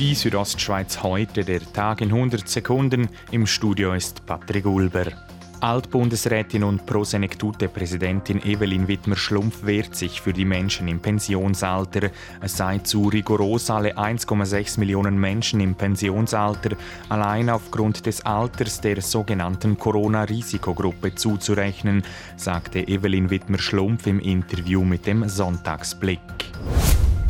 Die Südostschweiz heute, der Tag in 100 Sekunden. Im Studio ist Patrick Ulber. Altbundesrätin und Prosenektute-Präsidentin Evelyn Wittmer-Schlumpf wehrt sich für die Menschen im Pensionsalter. Es sei zu rigoros, alle 1,6 Millionen Menschen im Pensionsalter allein aufgrund des Alters der sogenannten Corona-Risikogruppe zuzurechnen, sagte Evelyn Wittmer-Schlumpf im Interview mit dem Sonntagsblick.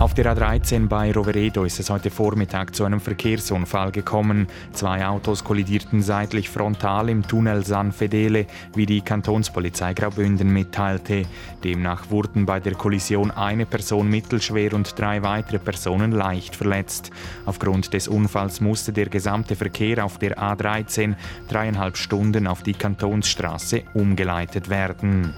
Auf der A13 bei Roveredo ist es heute Vormittag zu einem Verkehrsunfall gekommen. Zwei Autos kollidierten seitlich frontal im Tunnel San Fedele, wie die Kantonspolizei Graubünden mitteilte. Demnach wurden bei der Kollision eine Person mittelschwer und drei weitere Personen leicht verletzt. Aufgrund des Unfalls musste der gesamte Verkehr auf der A13 dreieinhalb Stunden auf die Kantonsstraße umgeleitet werden.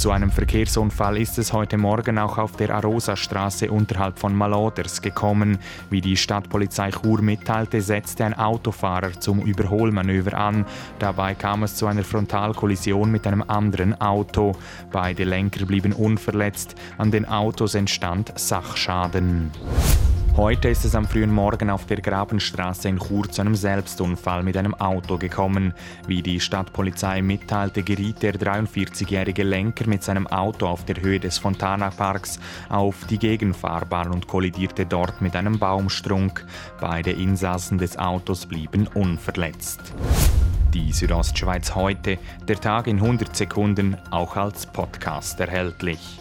Zu einem Verkehrsunfall ist es heute Morgen auch auf der Arosa-Straße unterhalb von Maloders gekommen. Wie die Stadtpolizei Chur mitteilte, setzte ein Autofahrer zum Überholmanöver an. Dabei kam es zu einer Frontalkollision mit einem anderen Auto. Beide Lenker blieben unverletzt. An den Autos entstand Sachschaden. Heute ist es am frühen Morgen auf der Grabenstraße in Chur zu einem Selbstunfall mit einem Auto gekommen. Wie die Stadtpolizei mitteilte, geriet der 43-jährige Lenker mit seinem Auto auf der Höhe des Fontana Parks auf die Gegenfahrbahn und kollidierte dort mit einem Baumstrunk. Beide Insassen des Autos blieben unverletzt. Die Südostschweiz heute, der Tag in 100 Sekunden, auch als Podcast erhältlich.